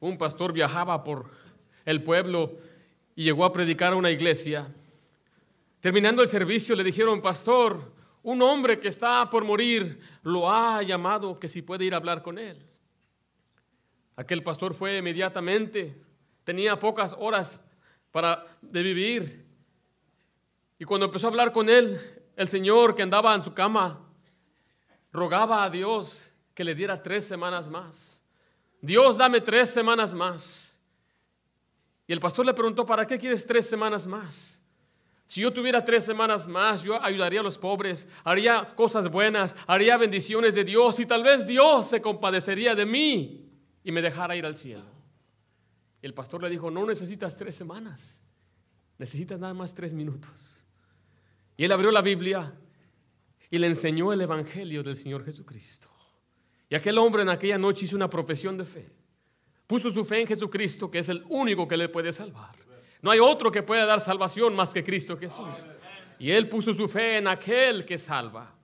un pastor viajaba por el pueblo y llegó a predicar a una iglesia. Terminando el servicio le dijeron, pastor, un hombre que está por morir lo ha llamado que si puede ir a hablar con él. Aquel pastor fue inmediatamente, tenía pocas horas para vivir. Y cuando empezó a hablar con él, el Señor que andaba en su cama rogaba a Dios que le diera tres semanas más. Dios, dame tres semanas más. Y el pastor le preguntó, ¿para qué quieres tres semanas más? Si yo tuviera tres semanas más, yo ayudaría a los pobres, haría cosas buenas, haría bendiciones de Dios y tal vez Dios se compadecería de mí y me dejara ir al cielo. El pastor le dijo, no necesitas tres semanas, necesitas nada más tres minutos. Y él abrió la Biblia y le enseñó el Evangelio del Señor Jesucristo. Y aquel hombre en aquella noche hizo una profesión de fe. Puso su fe en Jesucristo, que es el único que le puede salvar. No hay otro que pueda dar salvación más que Cristo Jesús. Y él puso su fe en aquel que salva.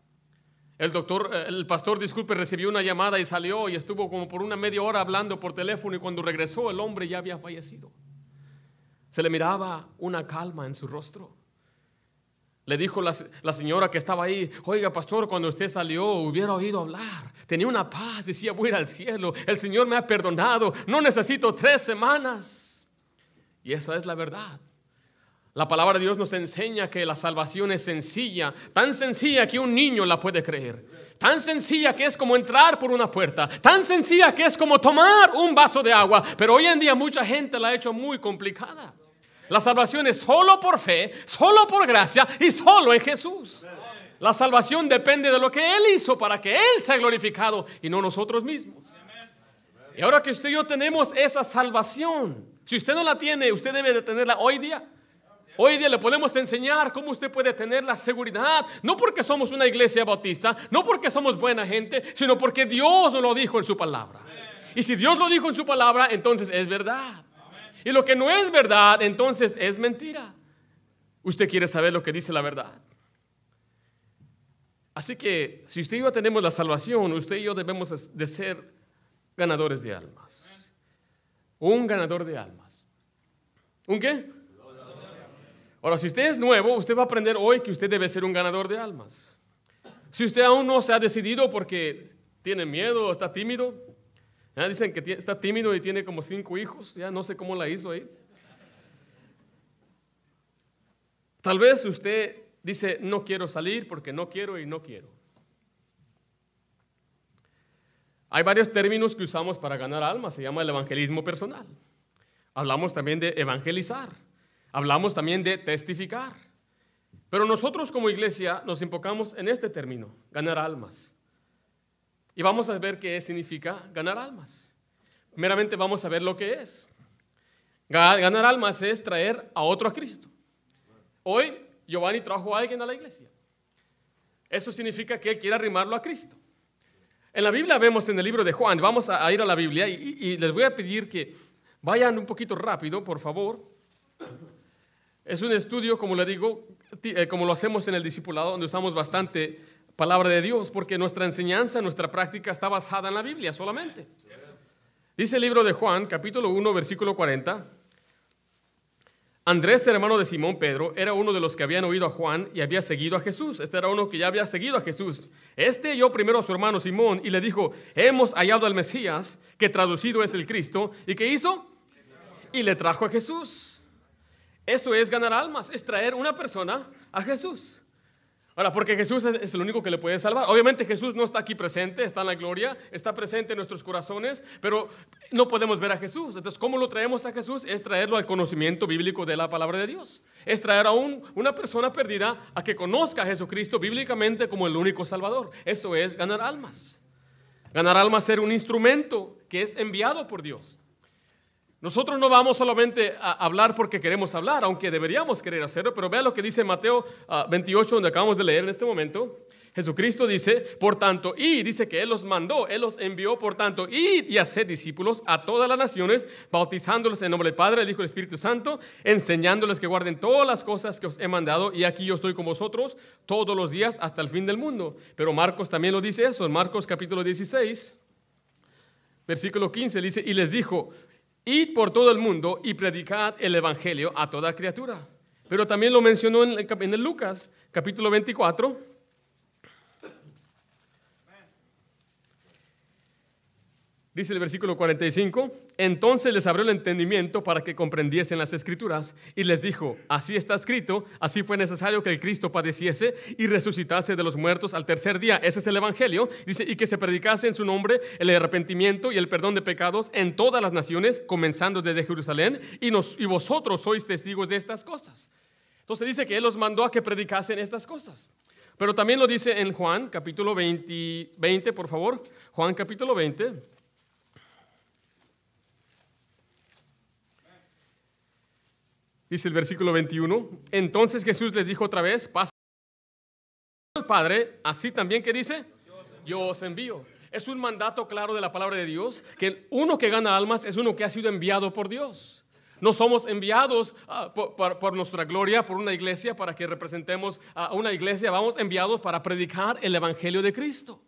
El doctor, eh, el pastor, disculpe, recibió una llamada y salió y estuvo como por una media hora hablando por teléfono y cuando regresó el hombre ya había fallecido. Se le miraba una calma en su rostro. Le dijo la, señora que estaba ahí, oiga pastor, cuando usted salió hubiera oído hablar, tenía una paz, decía voy al cielo, el Señor me ha perdonado, no necesito tres semanas. Y esa es la verdad. La palabra de Dios nos enseña que la salvación es sencilla, tan sencilla que un niño la puede creer, tan sencilla que es como entrar por una puerta, tan sencilla que es como tomar un vaso de agua, pero hoy en día mucha gente la ha hecho muy complicada. La salvación es solo por fe, solo por gracia y solo en Jesús. La salvación depende de lo que Él hizo para que Él sea glorificado y no nosotros mismos. Y ahora que usted y yo tenemos esa salvación, si usted no la tiene, usted debe de tenerla hoy día. Hoy día le podemos enseñar cómo usted puede tener la seguridad, no porque somos una iglesia bautista, no porque somos buena gente, sino porque Dios lo dijo en su palabra. Y si Dios lo dijo en su palabra, entonces es verdad. Y lo que no es verdad, entonces es mentira. Usted quiere saber lo que dice la verdad. Así que si usted y yo tenemos la salvación, usted y yo debemos de ser ganadores de almas. Un ganador de almas. ¿Un qué? Ahora, si usted es nuevo, usted va a aprender hoy que usted debe ser un ganador de almas. Si usted aún no se ha decidido porque tiene miedo o está tímido, dicen que está tímido y tiene como cinco hijos, ya no sé cómo la hizo ahí. Tal vez usted dice, no quiero salir porque no quiero y no quiero. Hay varios términos que usamos para ganar almas, se llama el evangelismo personal. Hablamos también de evangelizar, hablamos también de testificar. Pero nosotros como iglesia nos enfocamos en este término, ganar almas. Y vamos a ver qué significa ganar almas. Meramente vamos a ver lo que es. Ganar almas es traer a otro a Cristo. Hoy Giovanni trajo a alguien a la iglesia. Eso significa que él quiere arrimarlo a Cristo. En la Biblia vemos en el libro de Juan, vamos a ir a la Biblia y, les voy a pedir que vayan un poquito rápido, por favor. Es un estudio, como le digo, eh, como lo hacemos en el discipulado, donde usamos bastante palabra de Dios, porque nuestra enseñanza, nuestra práctica está basada en la Biblia solamente. Dice el libro de Juan, capítulo 1, versículo 40. Andrés, hermano de Simón Pedro, era uno de los que habían oído a Juan y había seguido a Jesús. Este era uno que ya había seguido a Jesús. Este halló primero a su hermano Simón y le dijo, hemos hallado al Mesías, que traducido es el Cristo. ¿Y qué hizo? Y le trajo a Jesús. Eso es ganar almas, es traer una persona a Jesús. Ahora, porque Jesús es el único que le puede salvar. Obviamente Jesús no está aquí presente, está en la gloria, está presente en nuestros corazones, pero no podemos ver a Jesús. Entonces, ¿cómo lo traemos a Jesús? Es traerlo al conocimiento bíblico de la palabra de Dios. Es traer a una persona perdida a que conozca a Jesucristo bíblicamente como el único Salvador. Eso es ganar almas. Ganar almas ser un instrumento que es enviado por Dios. Nosotros no vamos solamente a hablar porque queremos hablar, aunque deberíamos querer hacerlo, pero vea lo que dice Mateo 28, ah, donde acabamos de leer en este momento. Jesucristo dice, por tanto, y dice que Él los mandó, Él los envió, por tanto, id y haced discípulos a todas las naciones, bautizándolos en nombre del Padre, el Hijo y el Espíritu Santo, enseñándoles que guarden todas las cosas que os he mandado, y aquí yo estoy con vosotros todos los días hasta el fin del mundo. Pero Marcos también lo dice eso, en Marcos capítulo 16, versículo 15, dice, y les dijo, id por todo el mundo y predicad el Evangelio a toda criatura. Pero también lo mencionó en Lucas, capítulo 24, Dice el versículo 45, entonces les abrió el entendimiento para que comprendiesen las escrituras y les dijo, así está escrito, así fue necesario que el Cristo padeciese y resucitase de los muertos al tercer día. Ese es el Evangelio. Dice, y que se predicase en su nombre el arrepentimiento y el perdón de pecados en todas las naciones, comenzando desde Jerusalén, y, nos, y vosotros sois testigos de estas cosas. Entonces dice que Él los mandó a que predicasen estas cosas. Pero también lo dice en Juan capítulo 20, 20 por favor. Juan capítulo 20. Dice el versículo 21. Entonces Jesús les dijo otra vez, pasa al Padre, así también que dice, yo os envío. Es un mandato claro de la palabra de Dios, que uno que gana almas es uno que ha sido enviado por Dios. No somos enviados ah, por, nuestra gloria, por una iglesia, para que representemos a una iglesia. Vamos enviados para predicar el Evangelio de Cristo.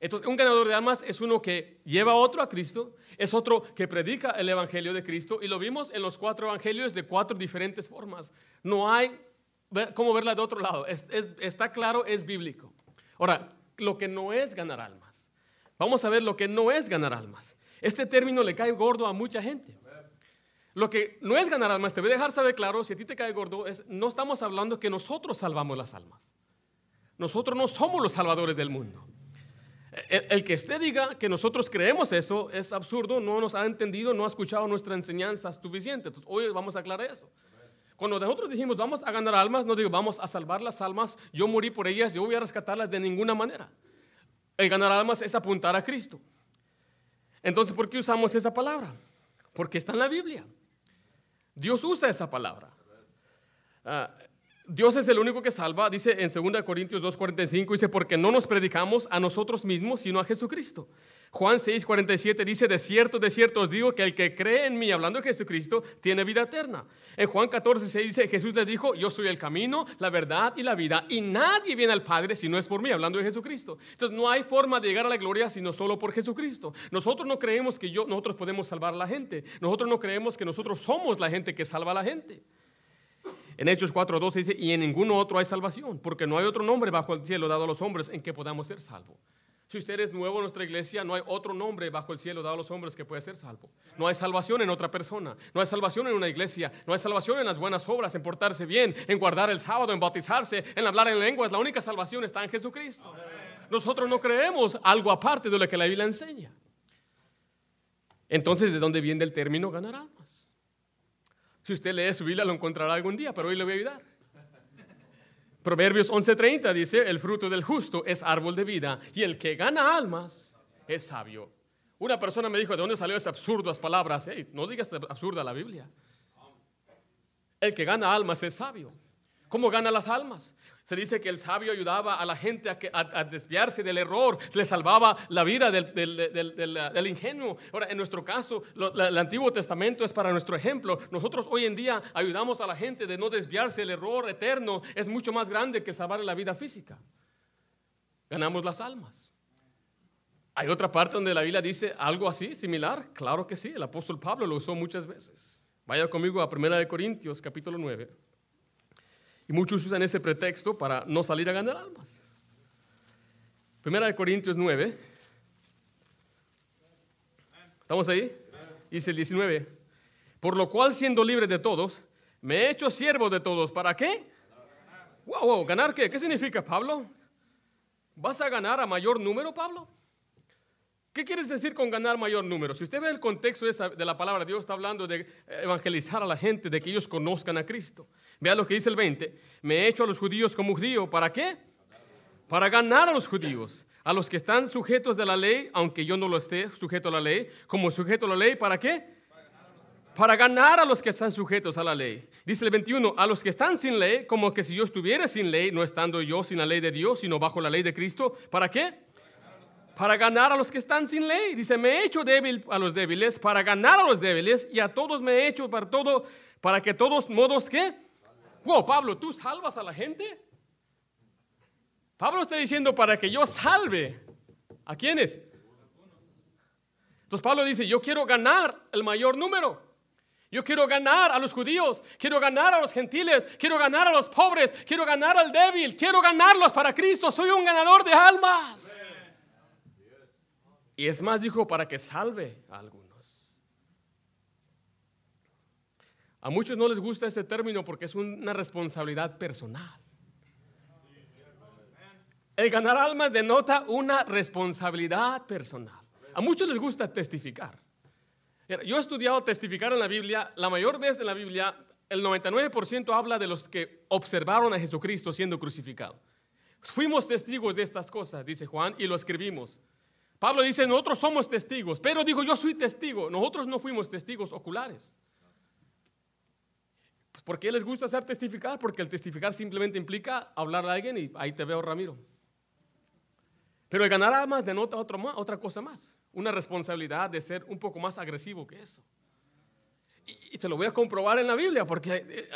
Entonces, un ganador de almas es uno que lleva a otro a Cristo, es otro que predica el Evangelio de Cristo y lo vimos en los cuatro Evangelios de cuatro diferentes formas. No hay cómo verla de otro lado. está claro, es bíblico. Ahora, lo que no es ganar almas. Vamos a ver lo que no es ganar almas. Este término le cae gordo a mucha gente. Lo que no es ganar almas, te voy a dejar saber claro, si a ti te cae gordo, es, no estamos hablando que nosotros salvamos las almas. Nosotros no somos los salvadores del mundo. El, que usted diga que nosotros creemos eso es absurdo, no nos ha entendido, no ha escuchado nuestra enseñanza suficiente. hoy vamos a aclarar eso. Cuando nosotros dijimos vamos a ganar almas, no digo vamos a salvar las almas, yo morí por ellas, yo voy a rescatarlas de ninguna manera. El ganar almas es apuntar a Cristo. Entonces, ¿por qué usamos esa palabra? Porque está en la Biblia. Dios usa esa palabra. Ah, Dios es el único que salva, dice en 2 Corintios 2:45, dice, porque no nos predicamos a nosotros mismos, sino a Jesucristo. Juan 6:47 dice, de cierto, de cierto os digo que el que cree en mí, hablando de Jesucristo, tiene vida eterna. En Juan 14:6 dice, Jesús le dijo, yo soy el camino, la verdad y la vida, y nadie viene al Padre si no es por mí, hablando de Jesucristo. Entonces no hay forma de llegar a la gloria sino solo por Jesucristo. Nosotros no creemos que yo, nosotros podemos salvar a la gente. Nosotros no creemos que nosotros somos la gente que salva a la gente. En Hechos 4.12 dice, y en ninguno otro hay salvación, porque no hay otro nombre bajo el cielo dado a los hombres en que podamos ser salvos. Si usted es nuevo en nuestra iglesia, no hay otro nombre bajo el cielo dado a los hombres que pueda ser salvo. No hay salvación en otra persona, no hay salvación en una iglesia, no hay salvación en las buenas obras, en portarse bien, en guardar el sábado, en bautizarse, en hablar en lenguas. La única salvación está en Jesucristo. Nosotros no creemos algo aparte de lo que la Biblia enseña. Entonces, ¿de dónde viene el término ganar almas? Si usted lee su Biblia lo encontrará algún día, pero hoy le voy a ayudar. Proverbios 11:30 dice, el fruto del justo es árbol de vida y el que gana almas es sabio. Una persona me dijo, ¿de dónde salió esas absurdas palabras? no digas absurda la Biblia. El que gana almas es sabio. ¿Cómo gana las almas? Se dice que el sabio ayudaba a la gente a, desviarse del error, le salvaba la vida del, ingenuo. Ahora, en nuestro caso, el Antiguo Testamento es para nuestro ejemplo. Nosotros hoy en día ayudamos a la gente de no desviarse. El error eterno es mucho más grande que salvar la vida física. Ganamos las almas. ¿Hay otra parte donde la Biblia dice algo así, similar? Claro que sí, el apóstol Pablo lo usó muchas veces. Vaya conmigo a 1 Corintios, capítulo 9. Y muchos usan ese pretexto para no salir a ganar almas. Primera de Corintios 9. ¿Estamos ahí? Dice el 19. Por lo cual, siendo libre de todos, me he hecho siervo de todos. ¿Para qué? Wow, wow, ¿ganar qué? ¿Qué significa, Pablo? ¿Vas a ganar a mayor número, Pablo? ¿Qué quieres decir con ganar mayor número? Si usted ve el contexto de la palabra, Dios está hablando de evangelizar a la gente, de que ellos conozcan a Cristo. Vea lo que dice el 20. Me he hecho a los judíos como judío. ¿Para qué? Para ganar a los judíos, a los que están sujetos de la ley, aunque yo no lo esté sujeto a la ley, como sujeto a la ley, ¿para qué? Para ganar a los que están sujetos a la ley. Dice el 21, a los que están sin ley, como que si yo estuviera sin ley, no estando yo sin la ley de Dios, sino bajo la ley de Cristo. ¿Para qué? Para ganar a los que están sin ley. Dice, me he hecho débil a los débiles para ganar a los débiles y a todos me he hecho para todo, para que todos modos ¿qué? Wow, Pablo, ¿tú salvas a la gente? Pablo está diciendo para que yo salve. ¿A quiénes? Entonces Pablo dice, yo quiero ganar el mayor número. Yo quiero ganar a los judíos, quiero ganar a los gentiles, quiero ganar a los pobres, quiero ganar al débil, quiero ganarlos para Cristo. Soy un ganador de almas. Y es más, dijo, para que salve a algunos. A muchos no les gusta este término porque es una responsabilidad personal. El ganar almas denota una responsabilidad personal. A muchos les gusta testificar. Yo he estudiado testificar en la Biblia. La mayor vez en la Biblia, el 99% habla de los que observaron a Jesucristo siendo crucificado. Fuimos testigos de estas cosas, dice Juan, y lo escribimos. Pablo dice, nosotros somos testigos, pero digo, yo soy testigo. Nosotros no fuimos testigos oculares. Pues, ¿Por qué les gusta hacer testificar? Porque el testificar simplemente implica hablar a alguien y ahí te veo, Ramiro. Pero el ganar almas denota otra cosa más una responsabilidad de ser un poco más agresivo que eso. Y, te lo voy a comprobar en la Biblia, porque eh,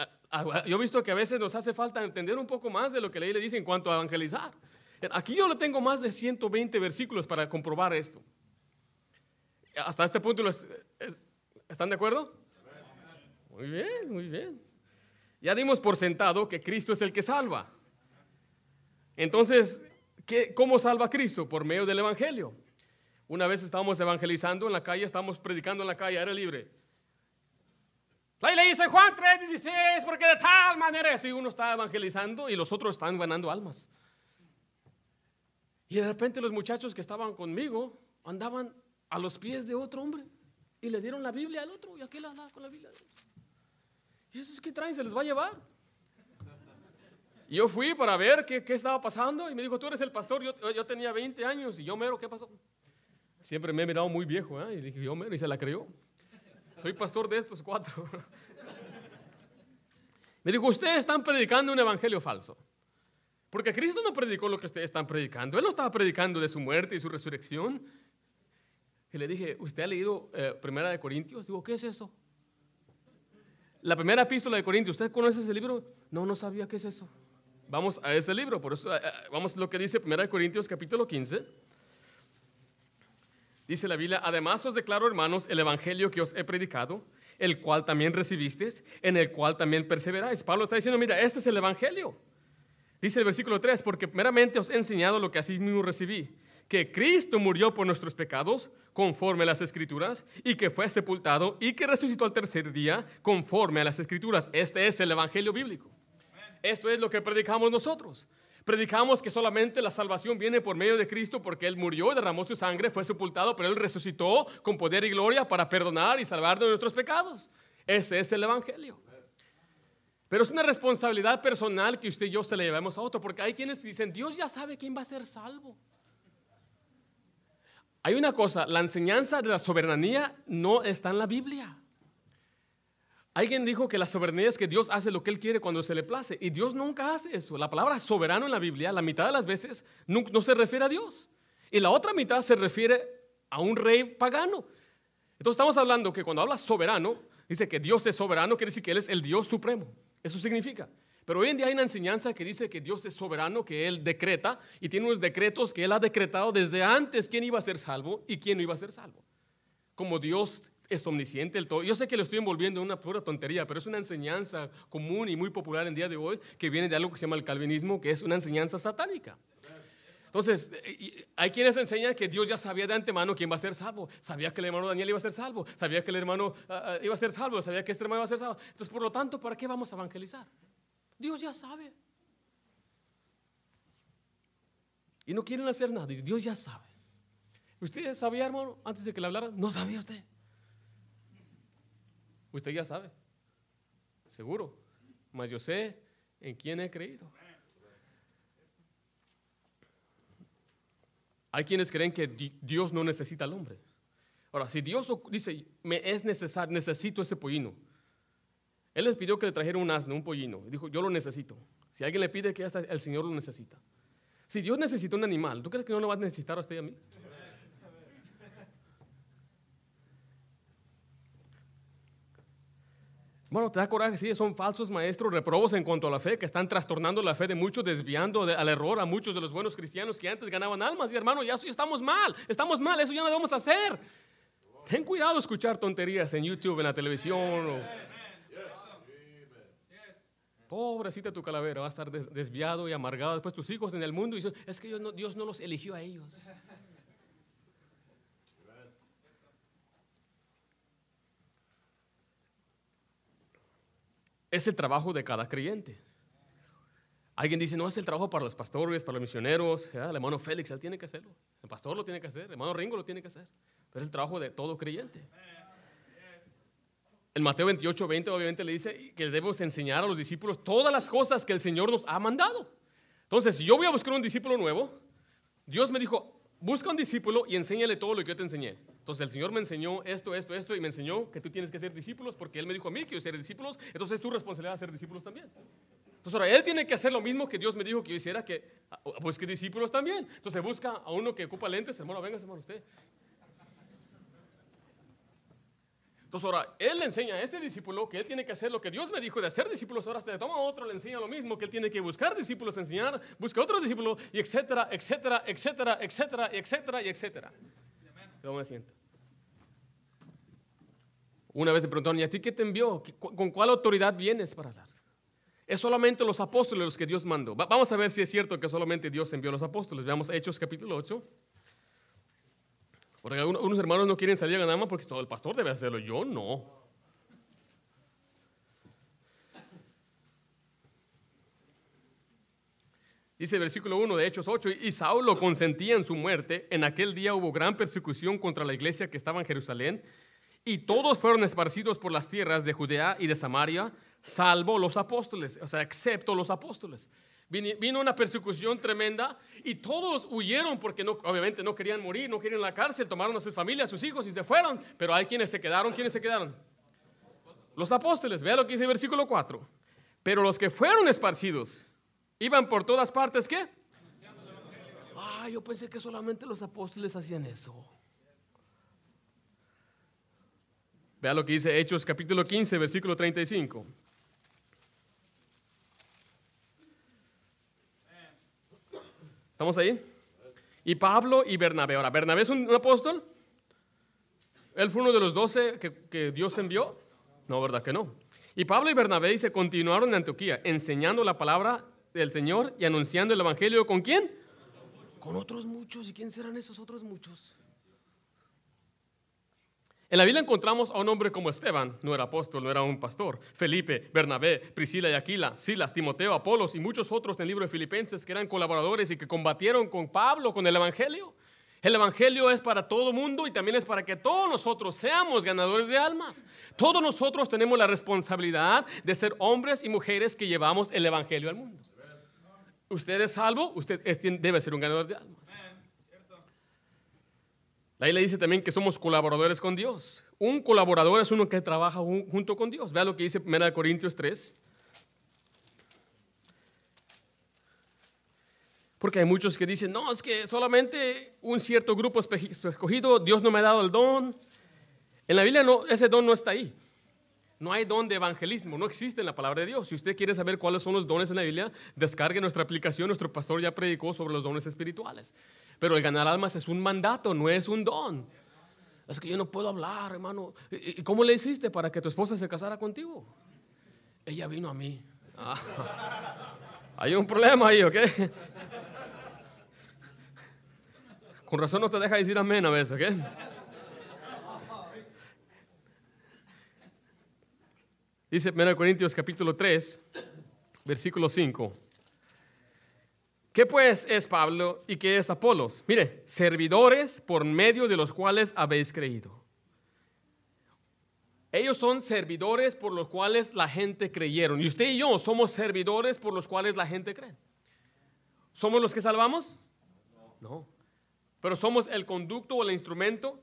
yo he visto que a veces nos hace falta entender un poco más de lo que la le dice en cuanto a evangelizar. Aquí yo le tengo más de 120 versículos para comprobar esto. Hasta este punto, ¿están de acuerdo? Muy bien, muy bien. Ya dimos por sentado que Cristo es el que salva. Entonces, ¿qué, ¿cómo salva Cristo? Por medio del Evangelio. Una vez estábamos evangelizando en la calle, estábamos predicando en la calle, era libre. Ahí le dice Juan 3:16, porque de tal manera, si uno está evangelizando y los otros están ganando almas. Y de repente los muchachos que estaban conmigo andaban a los pies de otro hombre y le dieron la Biblia al otro y aquel andaba con la Biblia. ¿Y eso es que traen? ¿Se les va a llevar? Y yo fui para ver qué, qué, estaba pasando y me dijo, tú eres el pastor, yo, yo tenía 20 años y yo mero, ¿qué pasó? Siempre me he mirado muy viejo, ¿eh? Y dije, yo, y se la creyó. Soy pastor de estos cuatro. me dijo, ustedes están predicando un evangelio falso. Porque Cristo no predicó lo que ustedes están predicando. Él no estaba predicando de su muerte y su resurrección. Y le dije, ¿usted ha leído eh, Primera de Corintios? Digo, ¿qué es eso? La primera epístola de Corintios, ¿usted conoce ese libro? No, no sabía qué es eso. Vamos a ese libro, por eso, eh, vamos a lo que dice Primera de Corintios capítulo 15. Dice la Biblia, además os declaro, hermanos, el evangelio que os he predicado, el cual también recibisteis, en el cual también perseveráis. Pablo está diciendo, mira, este es el evangelio. Dice el versículo 3, porque meramente os he enseñado lo que así mismo recibí, que Cristo murió por nuestros pecados, conforme a las escrituras, y que fue sepultado y que resucitó al tercer día, conforme a las escrituras. Este es el evangelio bíblico. Esto es lo que predicamos nosotros. Predicamos que solamente la salvación viene por medio de Cristo porque Él murió, derramó su sangre, fue sepultado, pero Él resucitó con poder y gloria para perdonar y salvar de nuestros pecados. Ese es el Evangelio. Pero es una responsabilidad personal que usted y yo se le llevamos a otro, porque hay quienes dicen, Dios ya sabe quién va a ser salvo. Hay una cosa, la enseñanza de la soberanía no está en la Biblia. Alguien dijo que la soberanía es que Dios hace lo que Él quiere cuando se le place. Y Dios nunca hace eso. La palabra soberano en la Biblia, la mitad de las veces, no, se refiere a Dios. Y la otra mitad se refiere a un rey pagano. Entonces estamos hablando que cuando habla soberano, dice que Dios es soberano, quiere decir que Él es el Dios supremo. Eso significa. Pero hoy en día hay una enseñanza que dice que Dios es soberano, que Él decreta y tiene unos decretos que Él ha decretado desde antes quién iba a ser salvo y quién no iba a ser salvo. Como Dios es omnisciente el todo. Yo sé que lo estoy envolviendo en una pura tontería, pero es una enseñanza común y muy popular en día de hoy que viene de algo que se llama el calvinismo, que es una enseñanza satánica. Entonces, hay quienes enseñan que Dios ya sabía de antemano quién va a ser salvo. Sabía que el hermano Daniel iba a ser salvo. Sabía que el hermano ah, ah, iba a ser salvo. Sabía que este hermano iba a ser salvo. Entonces, por lo tanto, ¿para qué vamos a evangelizar? Dios ya sabe. Y no quieren hacer nada. Dios ya sabe. ¿Usted sabía, hermano, antes de que le hablara? No sabía usted. Usted ya sabe, seguro, mas yo sé en quién he creído. Hay quienes creen que Dios no necesita al hombre. Ahora, si Dios dice, me es necesario, necesito ese pollino. Él les pidió que le trajera un asno, un pollino. Dijo, yo lo necesito. Si alguien le pide que el Señor lo necesita. Si Dios necesita un animal, ¿tú crees que no lo va a necesitar a usted y a mí? Bueno, te da coraje, sí, son falsos maestros, reprobos en cuanto a la fe, que están trastornando la fe de muchos, desviando al error a muchos de los buenos cristianos que antes ganaban almas. Y hermano, ya estamos mal, estamos mal, eso ya no debemos hacer. Ten cuidado escuchar tonterías en YouTube, en la televisión. Pobrecita tu calavera, va a estar desviado y amargado. Después tus hijos en el mundo y dicen, es que Dios no los eligió a ellos. Es el trabajo de cada creyente. Alguien dice, no, es el trabajo para los pastores, para los misioneros. El hermano Félix, él tiene que hacerlo. El pastor lo tiene que hacer. El hermano Ringo lo tiene que hacer. Pero es el trabajo de todo creyente. En Mateo 28, 20 obviamente le dice que debemos enseñar a los discípulos todas las cosas que el Señor nos ha mandado. Entonces, si yo voy a buscar un discípulo nuevo, Dios me dijo, busca un discípulo y enséñale todo lo que yo te enseñé. Entonces el Señor me enseñó esto, esto, esto y me enseñó que tú tienes que ser discípulos porque Él me dijo a mí que yo ser discípulos, entonces es tu responsabilidad ser discípulos también. Entonces ahora Él tiene que hacer lo mismo que Dios me dijo que yo hiciera, que busque discípulos también. Entonces busca a uno que ocupa lentes, hermano, venga, hermano, usted. Entonces ahora Él le enseña a este discípulo que Él tiene que hacer lo que Dios me dijo de hacer discípulos, ahora se toma otro, le enseña lo mismo, que Él tiene que buscar discípulos, enseñar, busca otro discípulo, y etcétera, etcétera, etcétera, etcétera, etcétera, etcétera. Me. Una vez le preguntaron, ¿y a ti qué te envió? ¿Con cuál autoridad vienes para hablar? Es solamente los apóstoles los que Dios mandó. Vamos a ver si es cierto que solamente Dios envió a los apóstoles. Veamos Hechos capítulo 8. Porque unos hermanos no quieren salir a ganar porque el pastor debe hacerlo. Yo no. Dice el versículo 1 de Hechos 8, y Saulo consentía en su muerte. En aquel día hubo gran persecución contra la iglesia que estaba en Jerusalén y todos fueron esparcidos por las tierras de Judea y de Samaria, salvo los apóstoles, o sea, excepto los apóstoles. Vino una persecución tremenda y todos huyeron porque no, obviamente no querían morir, no querían la cárcel, tomaron a sus familias, a sus hijos y se fueron. Pero hay quienes se quedaron, ¿quiénes se quedaron? Los apóstoles, vea lo que dice el versículo 4. Pero los que fueron esparcidos iban por todas partes, ¿qué? Ah, yo pensé que solamente los apóstoles hacían eso. Vea lo que dice Hechos capítulo 15, versículo 35. ¿Estamos ahí? Y Pablo y Bernabé. Ahora, ¿Bernabé es un, apóstol? ¿Él fue uno de los doce que, que, Dios envió? No, ¿verdad que no? Y Pablo y Bernabé se continuaron en Antioquía, enseñando la palabra del Señor y anunciando el Evangelio. ¿Con quién? Con otros muchos. ¿Y quién serán esos otros muchos? En la Biblia encontramos a un hombre como Esteban, no era apóstol, no era un pastor, Felipe, Bernabé, Priscila y Aquila, Silas, Timoteo, Apolos y muchos otros en el libro de Filipenses que eran colaboradores y que combatieron con Pablo, con el Evangelio. El Evangelio es para todo mundo y también es para que todos nosotros seamos ganadores de almas. Todos nosotros tenemos la responsabilidad de ser hombres y mujeres que llevamos el Evangelio al mundo. Usted es salvo, usted debe ser un ganador de almas. Ahí le dice también que somos colaboradores con Dios. Un colaborador es uno que trabaja junto con Dios. Vea lo que dice 1 Corintios 3. Porque hay muchos que dicen, no, es que solamente un cierto grupo escogido, Dios no me ha dado el don. En la Biblia no, ese don no está ahí. No hay don de evangelismo, no existe en la palabra de Dios. Si usted quiere saber cuáles son los dones en la Biblia, descargue nuestra aplicación. Nuestro pastor ya predicó sobre los dones espirituales. Pero el ganar almas es un mandato, no es un don. Es que yo no puedo hablar, hermano. ¿Y cómo le hiciste para que tu esposa se casara contigo? Ella vino a mí. Ah. hay un problema ahí, ¿ok? Con razón no te deja decir amén a veces, ¿ok? Dice 1 Corintios capítulo 3, versículo 5. ¿Qué pues es Pablo y qué es Apolos? Mire, servidores por medio de los cuales habéis creído. Ellos son servidores por los cuales la gente creyeron. Y usted y yo somos servidores por los cuales la gente cree. ¿Somos los que salvamos? No. Pero somos el conducto o el instrumento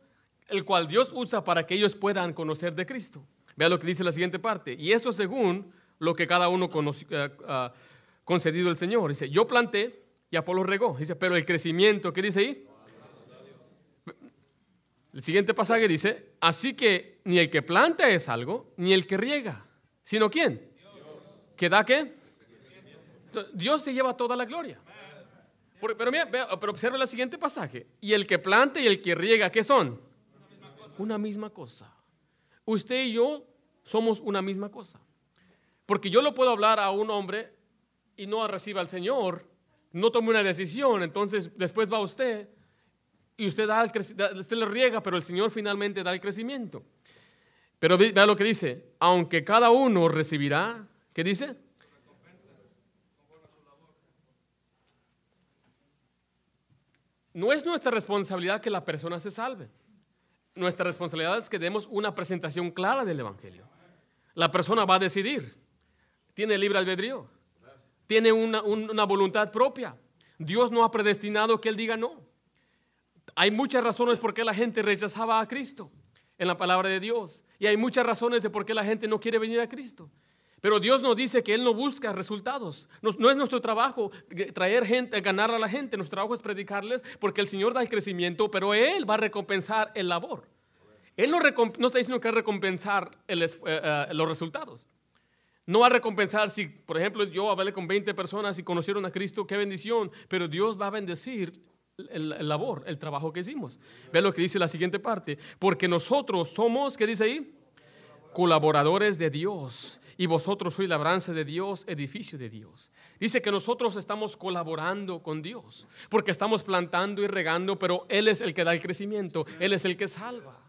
el cual Dios usa para que ellos puedan conocer de Cristo. Vea lo que dice la siguiente parte. Y eso según lo que cada uno eh, ah, concedido el Señor. Dice, yo planté y Apolo regó. Dice, pero el crecimiento, ¿qué dice ahí? El siguiente pasaje dice, así que ni el que planta es algo, ni el que riega, sino quién? ¿Que da qué? Dios se lleva toda la gloria. Pero, mira, pero observa el siguiente pasaje. Y el que planta y el que riega, ¿qué son? una misma cosa. Usted y yo somos una misma cosa. Porque yo lo puedo hablar a un hombre y no reciba al Señor, no tome una decisión, entonces después va usted y usted, da usted le riega, pero el Señor finalmente da el crecimiento. Pero vea lo que dice, aunque cada uno recibirá, ¿qué dice? No es nuestra responsabilidad que la persona se salve. Nuestra responsabilidad es que demos una presentación clara del Evangelio. La persona va a decidir. Tiene libre albedrío. Tiene una, una voluntad propia. Dios no ha predestinado que él diga no. Hay muchas razones por qué la gente rechazaba a Cristo en la palabra de Dios. Y hay muchas razones de por qué la gente no quiere venir a Cristo. Pero Dios nos dice que Él no busca resultados. No, es nuestro trabajo traer gente, ganar a la gente. Nuestro trabajo es predicarles porque el Señor da el crecimiento, pero Él va a recompensar el labor. Él no, está diciendo que va a recompensar eh, eh, los resultados. No va a recompensar si, por ejemplo, yo hablé con 20 personas y conocieron a Cristo, qué bendición. Pero Dios va a bendecir el, labor, el trabajo que hicimos. Ve lo que dice la siguiente parte. Porque nosotros somos, ¿qué dice ahí? Colaboradores de Dios. Y vosotros sois labranza de Dios, edificio de Dios. Dice que nosotros estamos colaborando con Dios. Porque estamos plantando y regando, pero Él es el que da el crecimiento. Él es el que salva.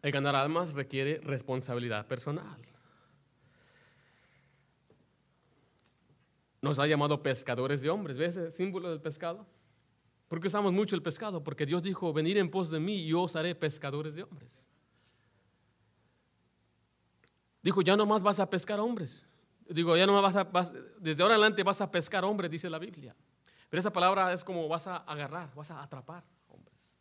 El ganar almas requiere responsabilidad personal. nos ha llamado pescadores de hombres. ¿Ves el símbolo del pescado? ¿Por qué usamos mucho el pescado? Porque Dios dijo, venir en pos de mí y yo os haré pescadores de hombres. Dijo, ya no más vas a pescar hombres. Digo, ya no más vas a, desde ahora adelante vas a pescar hombres, dice la Biblia. Pero esa palabra es como vas a agarrar, vas a atrapar hombres.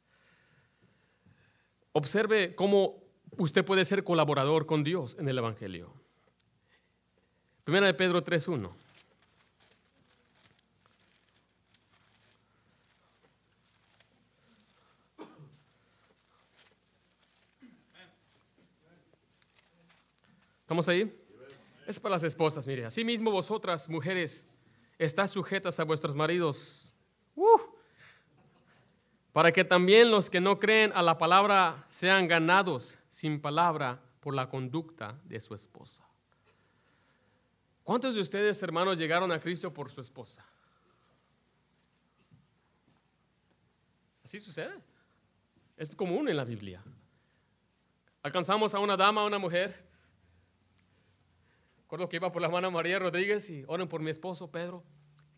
Observe cómo usted puede ser colaborador con Dios en el Evangelio. Primera de Pedro 3.1. ¿Estamos ahí? Es para las esposas, mire. Asimismo vosotras, mujeres, estás sujetas a vuestros maridos. Uh, para que también los que no creen a la palabra sean ganados sin palabra por la conducta de su esposa. ¿Cuántos de ustedes, hermanos, llegaron a Cristo por su esposa? Así sucede. Es común en la Biblia. Alcanzamos a una dama, a una mujer, Recuerdo que iba por la mano María Rodríguez y oren por mi esposo Pedro.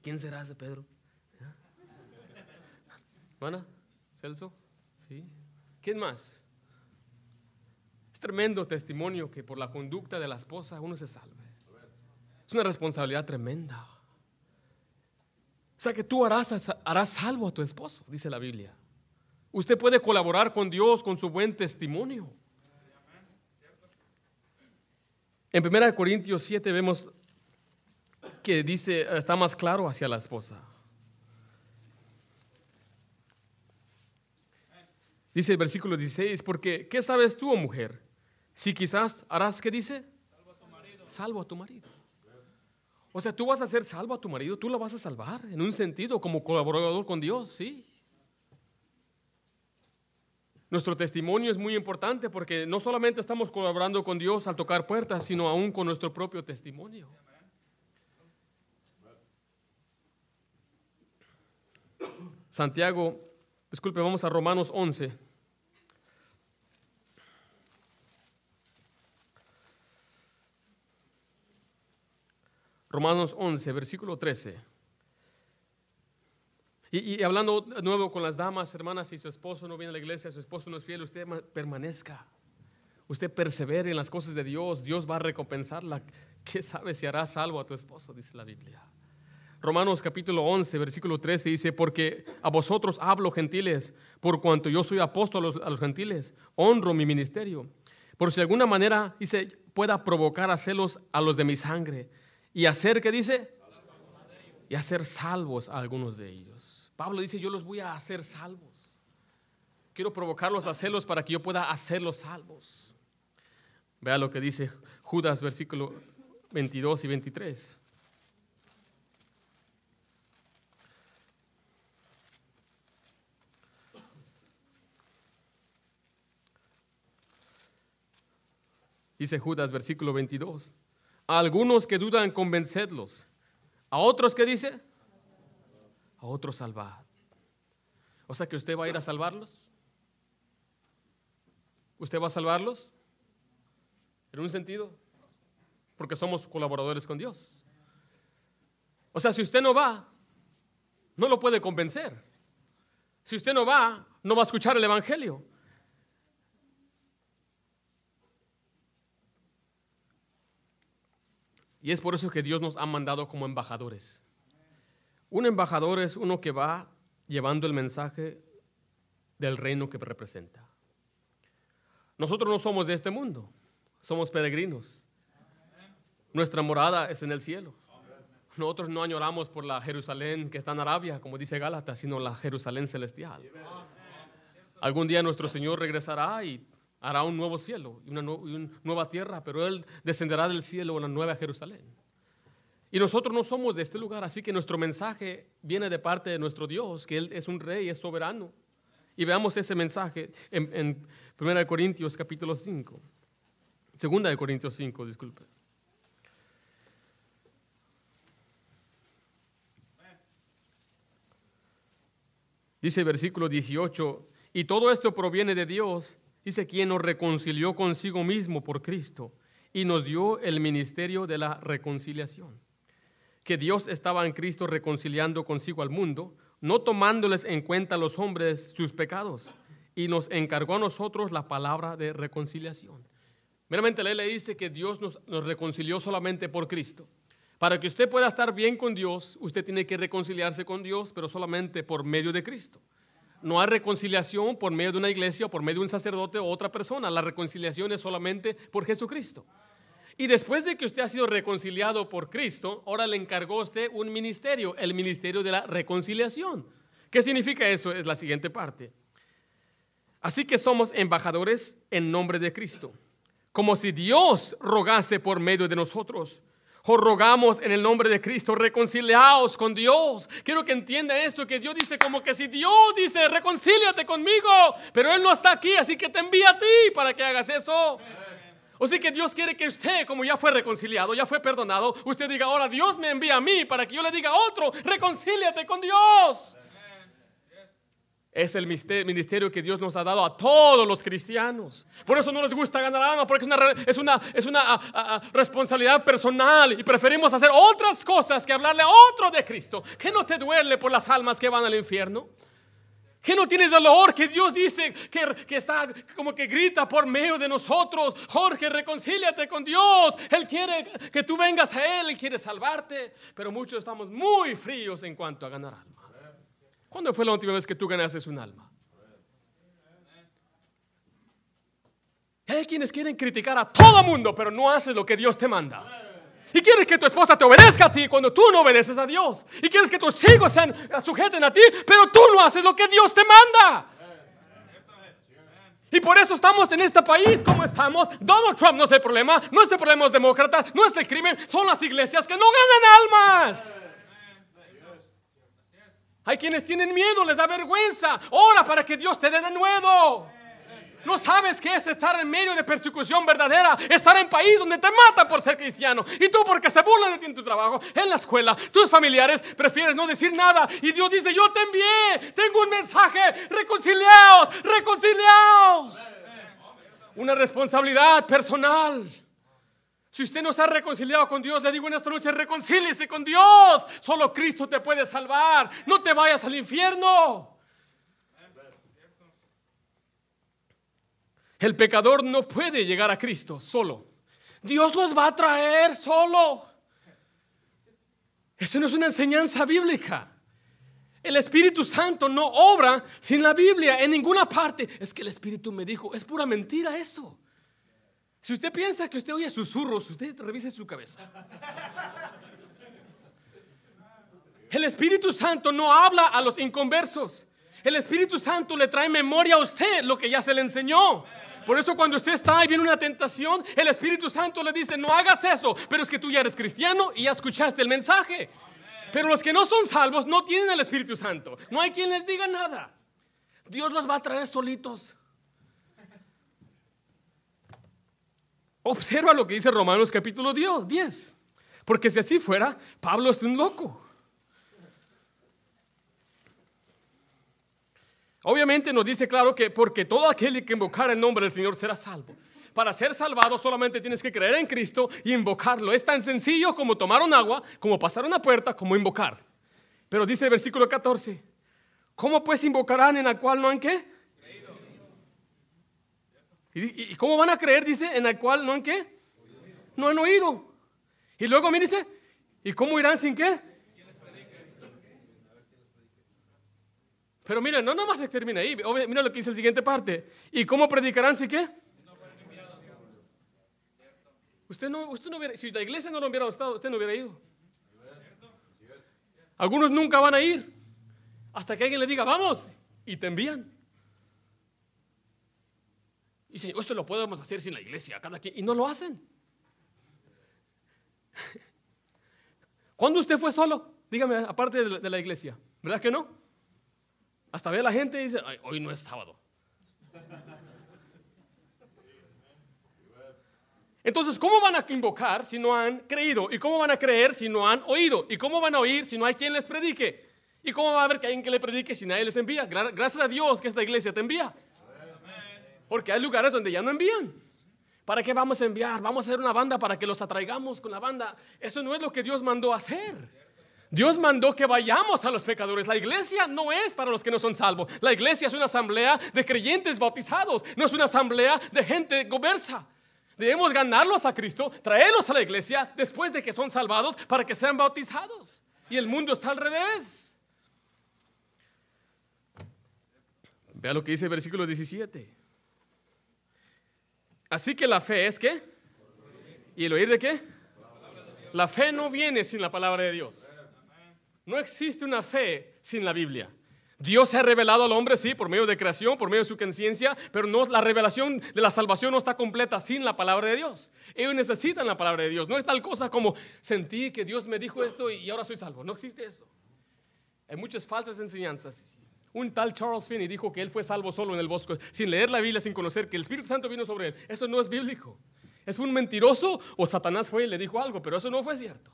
¿Quién será ese Pedro? ¿Mana? ¿Celso? ¿Sí? ¿Quién más? Es tremendo testimonio que por la conducta de la esposa uno se salve. Es una responsabilidad tremenda. O sea que tú harás, harás salvo a tu esposo, dice la Biblia. Usted puede colaborar con Dios con su buen testimonio. En 1 Corintios 7 vemos que dice, está más claro hacia la esposa. Dice el versículo 16, porque ¿qué sabes tú, oh mujer? Si quizás harás, ¿qué dice? Salvo a tu marido. O sea, tú vas a ser salvo a tu marido, tú lo vas a salvar en un sentido como colaborador con Dios, sí. Nuestro testimonio es muy importante porque no solamente estamos colaborando con Dios al tocar puertas, sino aún con nuestro propio testimonio. Santiago, disculpe, vamos a Romanos 11. Romanos 11, versículo 13. Y, hablando nuevo con las damas, hermanas, si su esposo no viene a la iglesia, su esposo no es fiel, usted permanezca. Usted persevere en las cosas de Dios, Dios va a recompensarla. ¿Qué sabe si hará salvo a tu esposo? Dice la Biblia. Romanos capítulo 11, versículo 13 dice, porque a vosotros hablo gentiles, por cuanto yo soy apóstol a los, a los gentiles, honro mi ministerio. Por si de alguna manera, dice, pueda provocar a celos a los de mi sangre y hacer, ¿qué dice? Y hacer salvos a algunos de ellos. Pablo dice, yo los voy a hacer salvos. Quiero provocarlos a celos para que yo pueda hacerlos salvos. Vea lo que dice Judas, versículo 22 y 23. Dice Judas, versículo 22. A algunos que dudan, convencedlos. A otros que dice, a otros salvad. O sea que usted va a ir a salvarlos. ¿Usted va a salvarlos? En un sentido, porque somos colaboradores con Dios. O sea, si usted no va, no lo puede convencer. Si usted no va, no va a escuchar el Evangelio. Y es por eso que Dios nos ha mandado como embajadores. Un embajador es uno que va llevando el mensaje del reino que representa. Nosotros no somos de este mundo, somos peregrinos. Nuestra morada es en el cielo. Nosotros no añoramos por la Jerusalén que está en Arabia, como dice Gálatas, sino la Jerusalén celestial. Algún día nuestro Señor regresará y hará un nuevo cielo y una, nueva tierra, pero Él descenderá del cielo a una nueva Jerusalén. Y nosotros no somos de este lugar, así que nuestro mensaje viene de parte de nuestro Dios, que Él es un rey, es soberano. Y veamos ese mensaje en, en 1 Corintios capítulo 5. Segunda de Corintios 5, disculpe. Dice versículo 18, y todo esto proviene de Dios, Dice quien nos reconcilió consigo mismo por Cristo y nos dio el ministerio de la reconciliación. Que Dios estaba en Cristo reconciliando consigo al mundo, no tomándoles en cuenta a los hombres sus pecados, y nos encargó a nosotros la palabra de reconciliación. Meramente la ley le dice que Dios nos, nos reconcilió solamente por Cristo. Para que usted pueda estar bien con Dios, usted tiene que reconciliarse con Dios, pero solamente por medio de Cristo. No hay reconciliación por medio de una iglesia por medio de un sacerdote o otra persona. La reconciliación es solamente por Jesucristo. Y después de que usted ha sido reconciliado por Cristo, ahora le encargó usted un ministerio, el ministerio de la reconciliación. ¿Qué significa eso? Es la siguiente parte. Así que somos embajadores en nombre de Cristo, como si Dios rogase por medio de nosotros rogamos en el nombre de Cristo, reconciliaos con Dios. Quiero que entienda esto, que Dios dice como que si Dios dice, reconcíliate conmigo, pero Él no está aquí, así que te envía a ti para que hagas eso. Sea que Dios quiere que usted, como ya fue reconciliado, ya fue perdonado, usted diga, ahora Dios me envía a mí para que yo le diga a otro, reconcíliate con Dios. Es el ministerio que Dios nos ha dado a todos los cristianos. Por eso no les gusta ganar alma, porque es una, es una, es una responsabilidad personal y preferimos hacer otras cosas que hablarle a otro de Cristo. ¿Qué no te duele por las almas que van al infierno? ¿Qué no tienes dolor que Dios dice que, está como que grita por medio de nosotros? Jorge, reconcíliate con Dios. Él quiere que tú vengas a Él, Él quiere salvarte. Pero muchos estamos muy fríos en cuanto a ganar alma. ¿Cuándo fue la última vez que tú ganaste un alma? Hay quienes quieren criticar a todo mundo, pero no haces lo que Dios te manda. Y quieres que tu esposa te obedezca a ti cuando tú no obedeces a Dios. Y quieres que tus hijos sean sujeten a ti, pero tú no haces lo que Dios te manda. Y por eso estamos en este país como estamos. Donald Trump no es el problema, no es el problema los demócratas, no es el crimen, son las iglesias que no ganan almas. Hay quienes tienen miedo, les da vergüenza. Ora para que Dios te dé de nuevo. No sabes qué es estar en medio de persecución verdadera, estar en país donde te matan por ser cristiano. Y tú porque se burlan de ti en tu trabajo, en la escuela, tus familiares prefieres no decir nada. Y Dios dice, yo te envié, tengo un mensaje, reconciliaos, reconciliaos. Una responsabilidad personal. Si usted no se ha reconciliado con Dios, le digo en esta noche, reconcíliese con Dios. Solo Cristo te puede salvar. No te vayas al infierno. El pecador no puede llegar a Cristo solo. Dios los va a traer solo. Eso no es una enseñanza bíblica. El Espíritu Santo no obra sin la Biblia en ninguna parte. Es que el Espíritu me dijo, es pura mentira eso. Si usted piensa que usted oye susurros, usted revise su cabeza. El Espíritu Santo no habla a los inconversos. El Espíritu Santo le trae memoria a usted lo que ya se le enseñó. Por eso cuando usted está y viene una tentación, el Espíritu Santo le dice, no hagas eso, pero es que tú ya eres cristiano y ya escuchaste el mensaje. Pero los que no son salvos no tienen el Espíritu Santo. No hay quien les diga nada. Dios los va a traer solitos. Observa lo que dice Romanos capítulo 10. Porque si así fuera, Pablo es un loco. Obviamente nos dice claro que porque todo aquel que invocar el nombre del Señor será salvo. Para ser salvado solamente tienes que creer en Cristo y invocarlo. Es tan sencillo como tomar un agua, como pasar una puerta, como invocar. Pero dice el versículo 14, ¿cómo pues invocarán en el cual no han qué? ¿Y, cómo van a creer? Dice, en el cual no han qué? No han oído. Y luego me dice, ¿y cómo irán sin qué? Pero mira, no nomás se termina ahí. Mira lo que dice la siguiente parte. ¿Y cómo predicarán si qué? Usted no, usted no si la iglesia no lo hubiera estado, usted no hubiera ido. Algunos nunca van a ir hasta que alguien le diga, vamos, y te envían. Y si eso lo podemos hacer sin la iglesia, cada quien, y no lo hacen. ¿Cuándo usted fue solo? Dígame, aparte de la iglesia, ¿verdad que no? Hasta ve la gente y dice, hoy no es sábado. Entonces, ¿cómo van a invocar si no han creído? ¿Y cómo van a creer si no han oído? ¿Y cómo van a oír si no hay quien les predique? ¿Y cómo va a haber que alguien que le predique si nadie les envía? Gracias a Dios que esta iglesia te envía. Porque hay lugares donde ya no envían. ¿Para qué vamos a enviar? Vamos a hacer una banda para que los atraigamos con la banda. Eso no es lo que Dios mandó hacer. Dios mandó que vayamos a los pecadores. La iglesia no es para los que no son salvos. La iglesia es una asamblea de creyentes bautizados, no es una asamblea de gente conversa. Debemos ganarlos a Cristo, traerlos a la iglesia después de que son salvados para que sean bautizados. Y el mundo está al revés. Vea lo que dice el versículo 17. Así que la fe es qué? ¿Y el oír de qué? La fe no viene sin la palabra de Dios. No existe una fe sin la Biblia. Dios se ha revelado al hombre, sí, por medio de creación, por medio de su conciencia, pero no, la revelación de la salvación no está completa sin la palabra de Dios. Ellos necesitan la palabra de Dios. No es tal cosa como sentí que Dios me dijo esto y ahora soy salvo. No existe eso. Hay muchas falsas enseñanzas. Un tal Charles Finney dijo que él fue salvo solo en el bosque, sin leer la Biblia, sin conocer que el Espíritu Santo vino sobre él. Eso no es bíblico. Es un mentiroso o Satanás fue y le dijo algo, pero eso no fue cierto.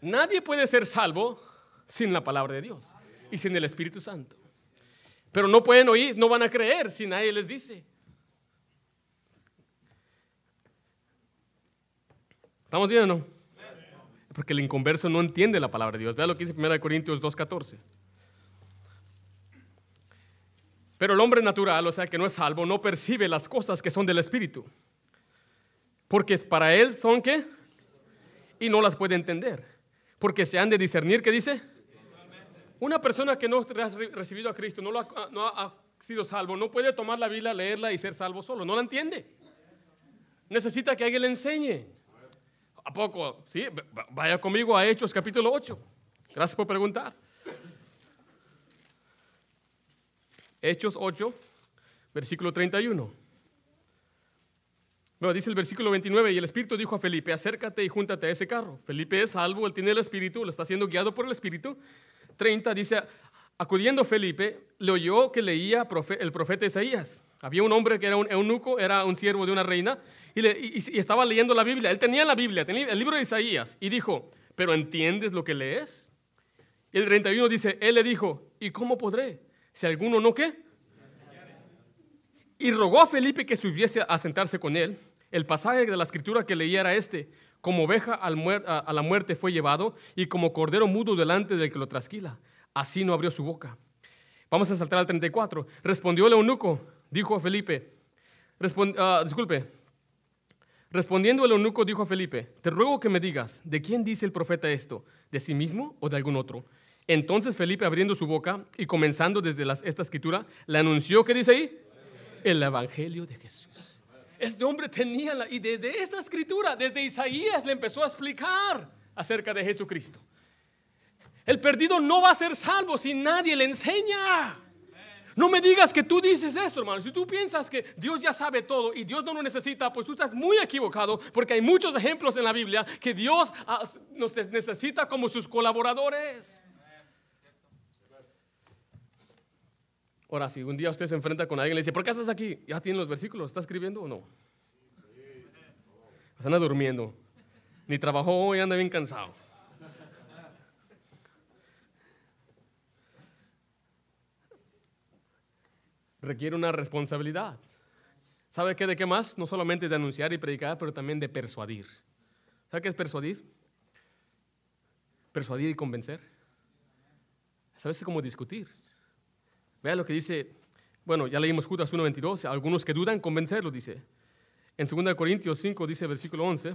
Nadie puede ser salvo sin la palabra de Dios y sin el Espíritu Santo. Pero no pueden oír, no van a creer si nadie les dice. ¿Estamos bien o no? Porque el inconverso no entiende la palabra de Dios. Vea lo que dice 1 Corintios 2.14. Pero el hombre natural, o sea, que no es salvo, no percibe las cosas que son del Espíritu. Porque para él son qué? Y no las puede entender porque se han de discernir, ¿qué dice? Una persona que no ha recibido a Cristo, no, ha, sido salvo, no puede tomar la Biblia, leerla y ser salvo solo, no la entiende. Necesita que alguien le enseñe. ¿A poco? Sí, vaya conmigo a Hechos capítulo 8. Gracias por preguntar. Hechos 8, versículo 31. Bueno, dice el versículo 29, y el Espíritu dijo a Felipe, acércate y júntate a ese carro. Felipe es salvo, él tiene el Espíritu, lo está siendo guiado por el Espíritu. 30 dice, acudiendo Felipe, le oyó que leía el profeta Isaías. Había un hombre que era un eunuco, era un siervo de una reina, y, estaba leyendo la Biblia. Él tenía la Biblia, tenía el libro de Isaías, y dijo, ¿pero entiendes lo que lees? El 31 dice, él le dijo, ¿y cómo podré? Si alguno no qué. Y rogó a Felipe que subiese a sentarse con él. El pasaje de la escritura que leía era este, como oveja a la muerte fue llevado y como cordero mudo delante del que lo trasquila. Así no abrió su boca. Vamos a saltar al 34. Respondió el eunuco, dijo a Felipe, ah, disculpe, respondiendo el eunuco dijo a Felipe, te ruego que me digas, ¿de quién dice el profeta esto? ¿De sí mismo o de algún otro? Entonces Felipe abriendo su boca y comenzando desde esta escritura, le anunció, ¿qué dice ahí? El Evangelio de Jesús. Este hombre tenía la, y desde esa escritura, desde Isaías, le empezó a explicar acerca de Jesucristo. El perdido no va a ser salvo si nadie le enseña. No me digas que tú dices eso, hermano. Si tú piensas que Dios ya sabe todo y Dios no lo necesita, pues tú estás muy equivocado, porque hay muchos ejemplos en la Biblia que Dios ah, nos necesita como sus colaboradores. Ahora, si un día usted se enfrenta con alguien y le dice, ¿por qué estás aquí? ¿Ya tiene los versículos? ¿Está escribiendo o no? Pues anda durmiendo. Ni trabajó hoy, anda bien cansado. Requiere una responsabilidad. ¿Sabe qué? ¿De qué más? No solamente de anunciar y predicar, pero también de persuadir. ¿Sabe qué es persuadir? Persuadir y convencer. A veces como discutir. Vea lo que dice, bueno, ya leímos Judas 1.22, algunos que dudan, convencerlos, dice. En 2 Corintios 5 dice versículo 11.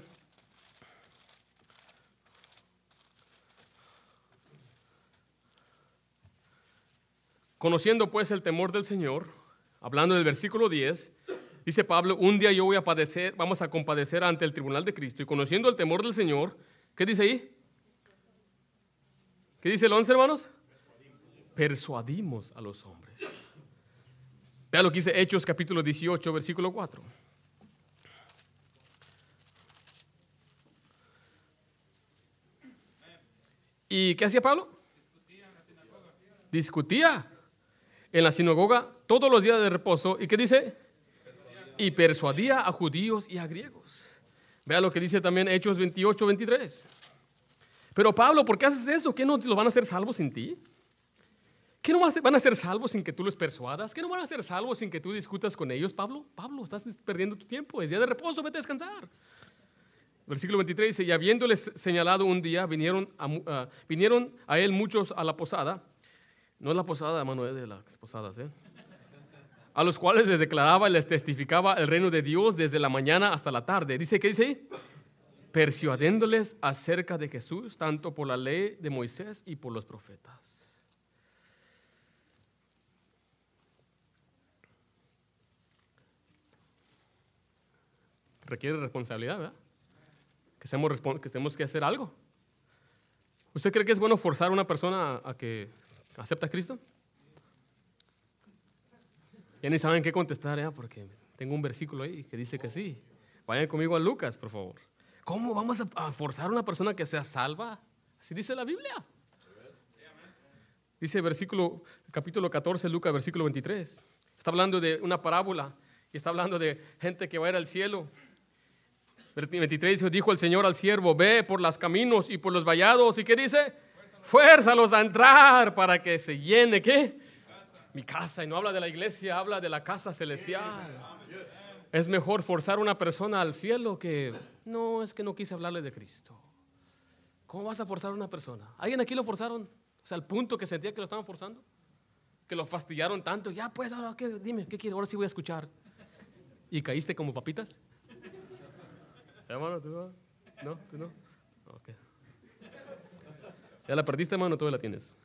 Conociendo pues el temor del Señor, hablando del versículo 10, dice Pablo, un día yo voy a padecer, vamos a compadecer ante el tribunal de Cristo. Y conociendo el temor del Señor, ¿qué dice ahí? ¿Qué dice el 11, hermanos? Persuadimos a los hombres. Vea lo que dice Hechos capítulo 18, versículo 4. ¿Y qué hacía Pablo? Discutía en la sinagoga todos los días de reposo. ¿Y qué dice? Y persuadía a judíos y a griegos. Vea lo que dice también Hechos 28, 23. Pero Pablo, ¿por qué haces eso? ¿Qué no los van a hacer salvos sin ti? ¿Qué no van a ser salvos sin que tú los persuadas? ¿Qué no van a ser salvos sin que tú discutas con ellos, Pablo? Pablo, estás perdiendo tu tiempo. Es día de reposo, vete a descansar. Versículo 23 dice, y habiéndoles señalado un día, vinieron a, vinieron a él muchos a la posada no es la posada, hermano, es de las posadas, ¿eh? A los cuales les declaraba y les testificaba el reino de Dios desde la mañana hasta la tarde. Dice, ¿qué dice ahí? Persuadiéndoles acerca de Jesús, tanto por la ley de Moisés y por los profetas. Requiere responsabilidad, ¿verdad? Que, seamos, que tenemos que hacer algo. ¿Usted cree que es bueno forzar a una persona a que ¿Acepta a Cristo? Ya ni saben qué contestar, ¿eh? porque tengo un versículo ahí que dice que sí. Vayan conmigo a Lucas, por favor. ¿Cómo vamos a forzar a una persona que sea salva? Así dice la Biblia. Dice versículo, capítulo 14, Lucas, versículo 23. Está hablando de una parábola y está hablando de gente que va a ir al cielo. 23 dijo el Señor al siervo, ve por los caminos y por los vallados. ¿Y qué dice? Fuérzalos a entrar para que se llene, ¿qué? Mi casa. Y no habla de la iglesia, habla de la casa celestial. Es mejor forzar a una persona al cielo que no, es que no quise hablarle de Cristo. ¿Cómo vas a forzar a una persona? ¿Alguien aquí lo forzaron? O sea, al punto que sentía que lo estaban forzando. Que lo fastidiaron tanto. Ya, pues, ahora, ¿qué? dime, ¿qué quiere? Ahora sí voy a escuchar. ¿Y caíste como papitas? ¿Tú no? ¿Tú no? ¿Ya la perdiste, hermano? Todavía la tienes.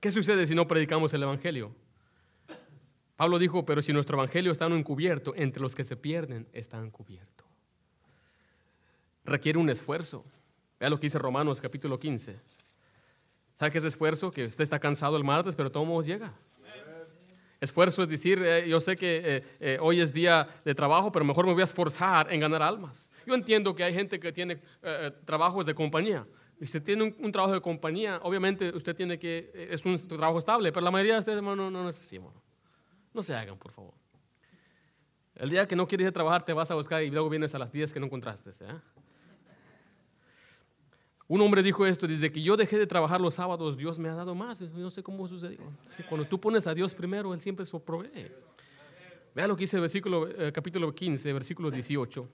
¿Qué sucede si no predicamos el Evangelio? Pablo dijo, pero si nuestro Evangelio está encubierto, entre los que se pierden está encubierto. Requiere un esfuerzo. Vea lo que dice Romanos capítulo 15. ¿Sabe qué es esfuerzo? Que usted está cansado el martes, pero todo modos llega. Esfuerzo es decir, eh, yo sé que eh, eh, hoy es día de trabajo, pero mejor me voy a esforzar en ganar almas. Yo entiendo que hay gente que tiene trabajos de compañía. Y usted tiene un, trabajo de compañía, obviamente usted tiene que, es un trabajo estable, pero la mayoría de ustedes, hermano, no, no No se hagan, por favor. El día que no quieres trabajar, te vas a buscar y luego vienes a las 10 que no encontraste. ¿eh? Un hombre dijo esto, desde que yo dejé de trabajar los sábados, Dios me ha dado más. No sé cómo sucedió. Cuando tú pones a Dios primero, Él siempre se provee. Vea lo que dice el versículo, eh, capítulo 15, versículo 18.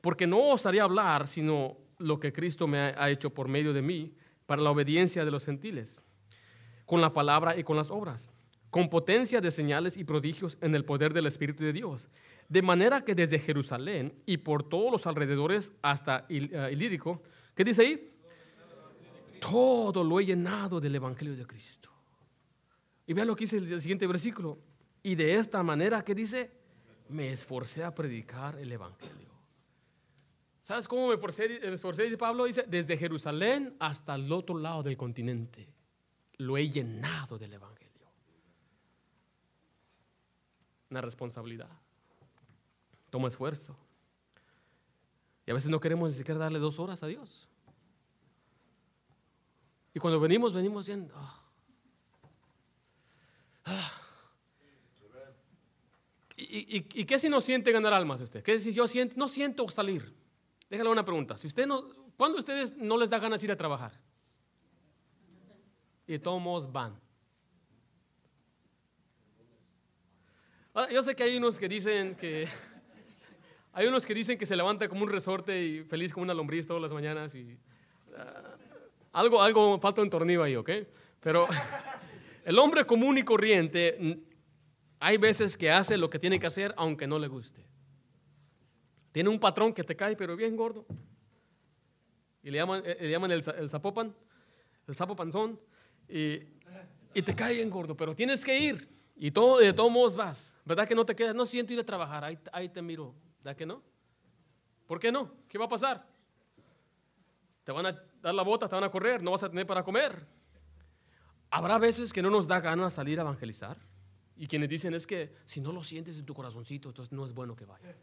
Porque no osaría hablar sino lo que Cristo me ha hecho por medio de mí para la obediencia de los gentiles, con la palabra y con las obras, con potencia de señales y prodigios en el poder del Espíritu de Dios. De manera que desde Jerusalén y por todos los alrededores hasta eh, Ilírico, ¿qué dice ahí? Todo lo he llenado del Evangelio de Cristo. Y vean lo que dice el siguiente versículo. Y de esta manera, ¿qué dice? Me esforcé a predicar el Evangelio. ¿Sabes cómo me esforcé? Me esforcé, dice Pablo, dice, desde Jerusalén hasta el otro lado del continente. Lo he llenado del Evangelio. Una responsabilidad. Toma esfuerzo. Y a veces no queremos ni siquiera darle dos horas a Dios. Y cuando venimos, venimos yendo. Ah. Ah. Y, ¿Y, y, y qué si no siente ganar almas usted? ¿Qué si yo siento, no siento salir? Déjale una pregunta. Si usted no, ¿Cuándo a ustedes no les da ganas ir a trabajar? Y todos van. Ah, yo sé que hay unos que dicen que hay unos que dicen que se levanta como un resorte y feliz como una lombriz todas las mañanas y algo algo falta un tornillo ahí, ¿ok? Pero el hombre común y corriente hay veces que hace lo que tiene que hacer aunque no le guste. Tiene un patrón que te cae pero bien gordo. Y le llaman, eh, le llaman el, el zapopan, el sapo panzón. Y, y te cae bien gordo, pero tienes que ir. Y todo, de todos modos vas. ¿Verdad que no te quedas? No siento ir a trabajar, ahí, ahí te miro. ¿Verdad que no? ¿Por qué no? ¿Qué va a pasar? Te van a dar la bota, te van a correr, no vas a tener para comer. Habrá veces que no nos da ganas salir a evangelizar. Y quienes dicen es que si no lo sientes en tu corazoncito, entonces no es bueno que vayas.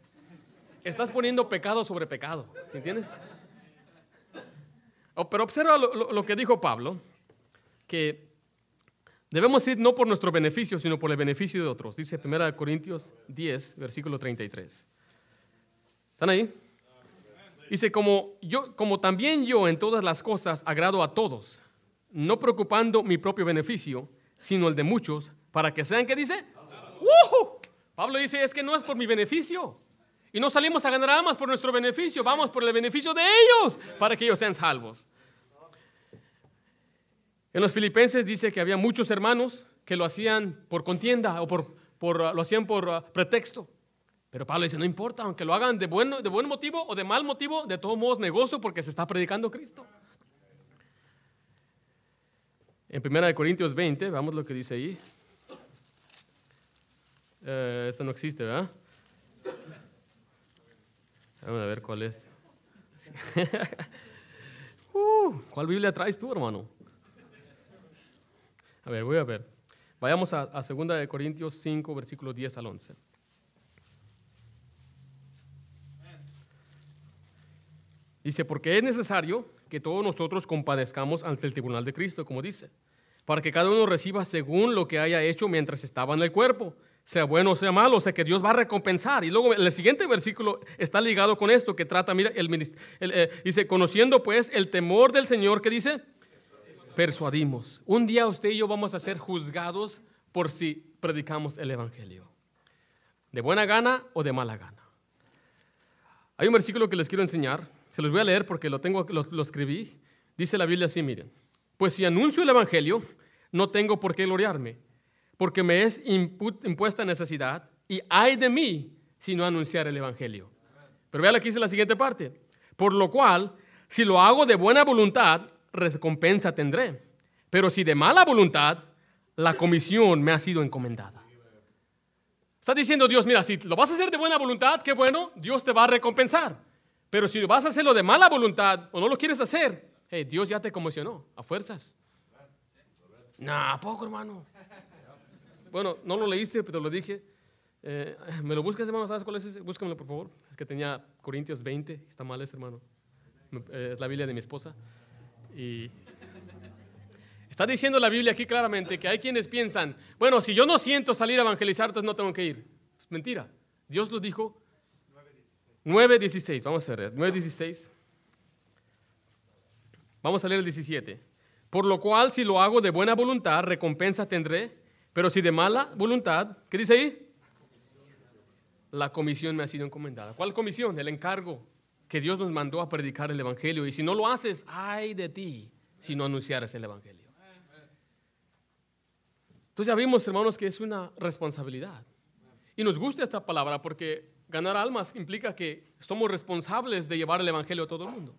Estás poniendo pecado sobre pecado, ¿entiendes? Oh, pero observa lo, que dijo Pablo, que Debemos ir no por nuestro beneficio, sino por el beneficio de otros. Dice 1 Corintios 10, versículo 33. ¿Están ahí? Dice, como, yo, como también yo en todas las cosas agrado a todos, no preocupando mi propio beneficio, sino el de muchos, para que sean, ¿qué dice? Pablo dice, es que no es por mi beneficio. Y no salimos a ganar almas por nuestro beneficio, vamos por el beneficio de ellos, para que ellos sean salvos. En los filipenses dice que había muchos hermanos que lo hacían por contienda o por, lo hacían por uh, pretexto. Pero Pablo dice, no importa, aunque lo hagan de buen, de buen motivo o de mal motivo, de todos modos negocio porque se está predicando Cristo. En 1 Corintios 20, vamos lo que dice ahí. Eh, no existe, ¿verdad? Vamos a ver cuál es. Uh, ¿Cuál Biblia traes tú, hermano? A ver, voy a ver. Vayamos a, a 2 Corintios 5, versículos 10 al 11. Dice, porque es necesario que todos nosotros compadezcamos ante el tribunal de Cristo, como dice, para que cada uno reciba según lo que haya hecho mientras estaba en el cuerpo, sea bueno o sea malo, o sea que Dios va a recompensar. Y luego el siguiente versículo está ligado con esto que trata, mira, el, eh, dice, conociendo pues el temor del Señor, que dice, persuadimos. Un día usted y yo vamos a ser juzgados por si predicamos el Evangelio. De buena gana o de mala gana. Hay un versículo que les quiero enseñar. Se los voy a leer porque lo, tengo, lo, escribí. Dice la Biblia así, miren. Pues si anuncio el Evangelio, no tengo por qué gloriarme, porque me es impuesta necesidad y hay de mí si no anunciar el Evangelio. Pero vea aquí dice la siguiente parte. Por lo cual, si lo hago de buena voluntad, recompensa tendré. Pero si de mala voluntad, la comisión me ha sido encomendada. Está diciendo Dios, mira, si lo vas a hacer de buena voluntad, qué bueno, Dios te va a recompensar. Pero si vas a hacerlo de mala voluntad o no lo quieres hacer, Dios ya te comisionó, a fuerzas. Nah, poco hermano. Bueno, no lo leíste, pero lo dije. Eh, ¿Me lo buscas, hermano? ¿Sabes cuál es ese? Búscamelo, por favor. Es que tenía Corintios 20. Está mal ese, hermano. Eh, es la Biblia de mi esposa. Y está diciendo la Biblia aquí claramente que hay quienes piensan, bueno, si yo no siento salir a evangelizar, entonces no tengo que ir. mentira. Dios lo dijo. 9.16, vamos a ver, 9.16. Vamos a leer el 17. Por lo cual, si lo hago de buena voluntad, recompensa tendré, pero si de mala voluntad, ¿qué dice ahí? La comisión me ha sido encomendada. ¿Cuál comisión? El encargo que Dios nos mandó a predicar el Evangelio. Y si no lo haces, ay de ti si no anunciaras el Evangelio. Entonces ya vimos, hermanos, que es una responsabilidad. Y nos gusta esta palabra porque ganar almas implica que somos responsables de llevar el Evangelio a todo el mundo.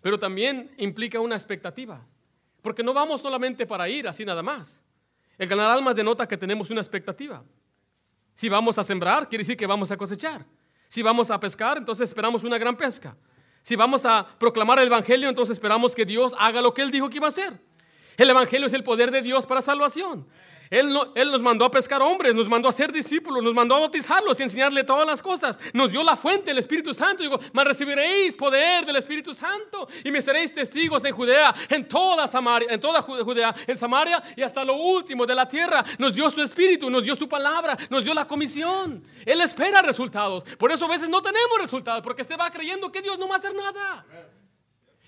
Pero también implica una expectativa. Porque no vamos solamente para ir así nada más. El ganar almas denota que tenemos una expectativa. Si vamos a sembrar, quiere decir que vamos a cosechar. Si vamos a pescar, entonces esperamos una gran pesca. Si vamos a proclamar el Evangelio, entonces esperamos que Dios haga lo que Él dijo que iba a hacer. El Evangelio es el poder de Dios para salvación. Él, no, él, nos mandó a pescar hombres, nos mandó a ser discípulos, nos mandó a bautizarlos y enseñarle todas las cosas. Nos dio la fuente, el Espíritu Santo. Digo, mas recibiréis poder del Espíritu Santo y me seréis testigos en Judea, en toda Samaria, en toda Judea, en Samaria y hasta lo último de la tierra. Nos dio su Espíritu, nos dio su palabra, nos dio la comisión. Él espera resultados. Por eso a veces no tenemos resultados, porque usted va creyendo que Dios no va a hacer nada.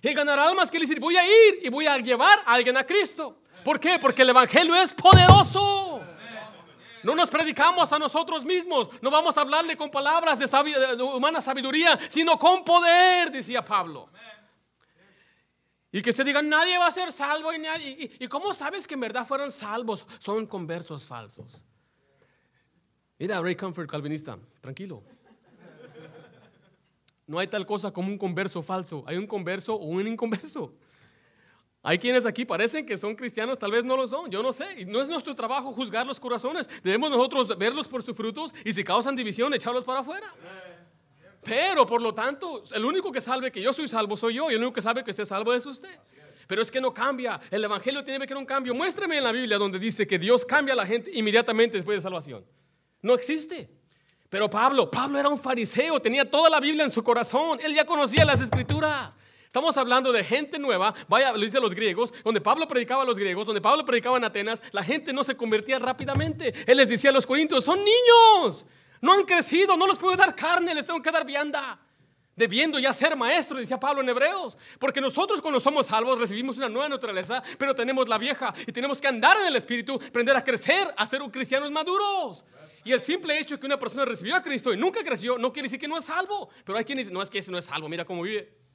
Y ganar almas que le dice, voy a ir y voy a llevar a alguien a Cristo. ¿Por qué? Porque el Evangelio es poderoso. No nos predicamos a nosotros mismos. No vamos a hablarle con palabras de, humana sabiduría, sino con poder, decía Pablo. Y que usted diga, nadie va a ser salvo y nadie. ¿Y, cómo sabes que en verdad fueron salvos? Son conversos falsos. Mira, Ray Comfort, calvinista, tranquilo. No hay tal cosa como un converso falso. Hay un converso o un inconverso. Hay quienes aquí parecen que son cristianos, tal vez no lo son, yo no sé. No es nuestro trabajo juzgar los corazones. Debemos nosotros verlos por sus frutos y si causan división, echarlos para afuera. Pero por lo tanto, el único que sabe que yo soy salvo soy yo y el único que sabe que esté salvo es usted. Pero es que no cambia. El evangelio tiene que haber un cambio. Muéstrame en la Biblia donde dice que Dios cambia a la gente inmediatamente después de salvación. No existe. Pero Pablo, Pablo era un fariseo, tenía toda la Biblia en su corazón. Él ya conocía las escrituras. Estamos hablando de gente nueva, vaya, lo dicen los griegos, donde Pablo predicaba a los griegos, donde Pablo predicaba en Atenas, la gente no se convertía rápidamente. Él les decía a los corintios, son niños, no han crecido, no les puedo dar carne, les tengo que dar vianda. Debiendo ya ser maestros, decía Pablo en Hebreos. Porque nosotros cuando somos salvos recibimos una nueva naturaleza, pero tenemos la vieja y tenemos que andar en el Espíritu, aprender a crecer, a ser cristianos maduros. Y el simple hecho de que una persona recibió a Cristo y nunca creció, no quiere decir que no es salvo. Pero hay quienes dicen, no es que ese no es salvo, mira cómo vive.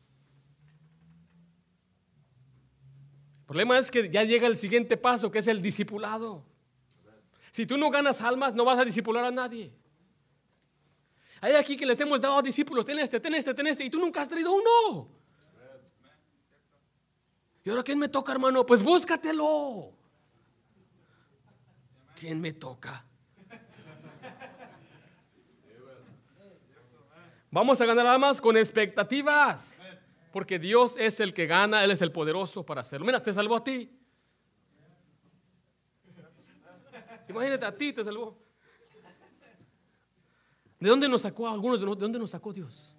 El problema es que ya llega el siguiente paso, que es el discipulado. Si tú no ganas almas, no vas a discipular a nadie. Hay aquí que les hemos dado discípulos, ten este, ten este, ten este, y tú nunca has traído uno. ¿Y ahora quién me toca, hermano? Pues búscatelo. ¿Quién me toca? Vamos a ganar almas con expectativas. Porque Dios es el que gana, Él es el poderoso para hacerlo. Mira, te salvó a ti. Imagínate, a ti te salvó. ¿De dónde nos sacó a algunos de dónde nos sacó Dios?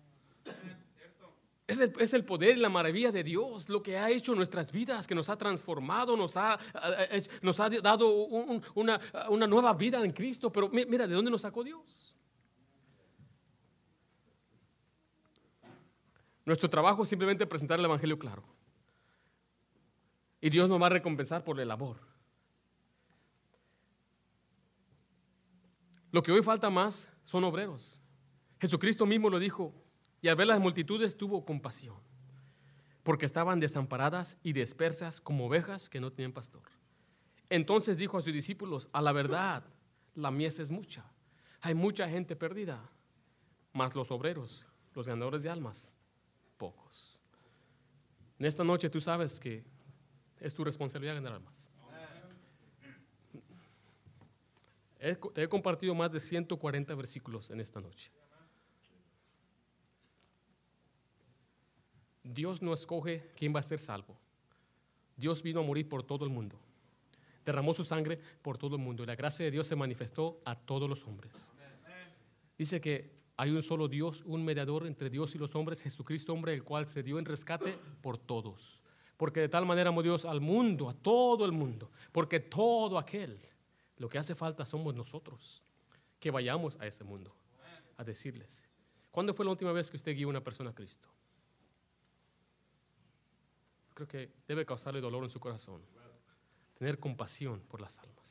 Es el, es el, poder y la maravilla de Dios, lo que ha hecho en nuestras vidas, que nos ha transformado, nos ha, nos ha dado una, una nueva vida en Cristo. Pero mira, ¿de dónde nos sacó Dios? Nuestro trabajo es simplemente presentar el Evangelio claro. Y Dios nos va a recompensar por el labor. Lo que hoy falta más son obreros. Jesucristo mismo lo dijo y al ver las multitudes tuvo compasión, porque estaban desamparadas y dispersas como ovejas que no tienen pastor. Entonces dijo a sus discípulos, a la verdad, la mies es mucha. Hay mucha gente perdida, mas los obreros, los ganadores de almas, pocos. En esta noche tú sabes que es tu responsabilidad ganar almas. te he compartido más de 140 versículos en esta noche. Dios no escoge quién va a ser salvo. Dios vino a morir por todo el mundo. Derramó su sangre por todo el mundo y la gracia de Dios se manifestó a todos los hombres. Dice que hay un solo Dios, un mediador entre Dios y los hombres, Jesucristo hombre, el cual se dio en rescate por todos. Porque de tal manera amó Dios al mundo, a todo el mundo. Porque todo aquel, lo que hace falta somos nosotros, que vayamos a ese mundo a decirles. ¿Cuándo fue la última vez que usted guió a una persona a Cristo? Creo que debe causarle dolor en su corazón. Tener compasión por las almas.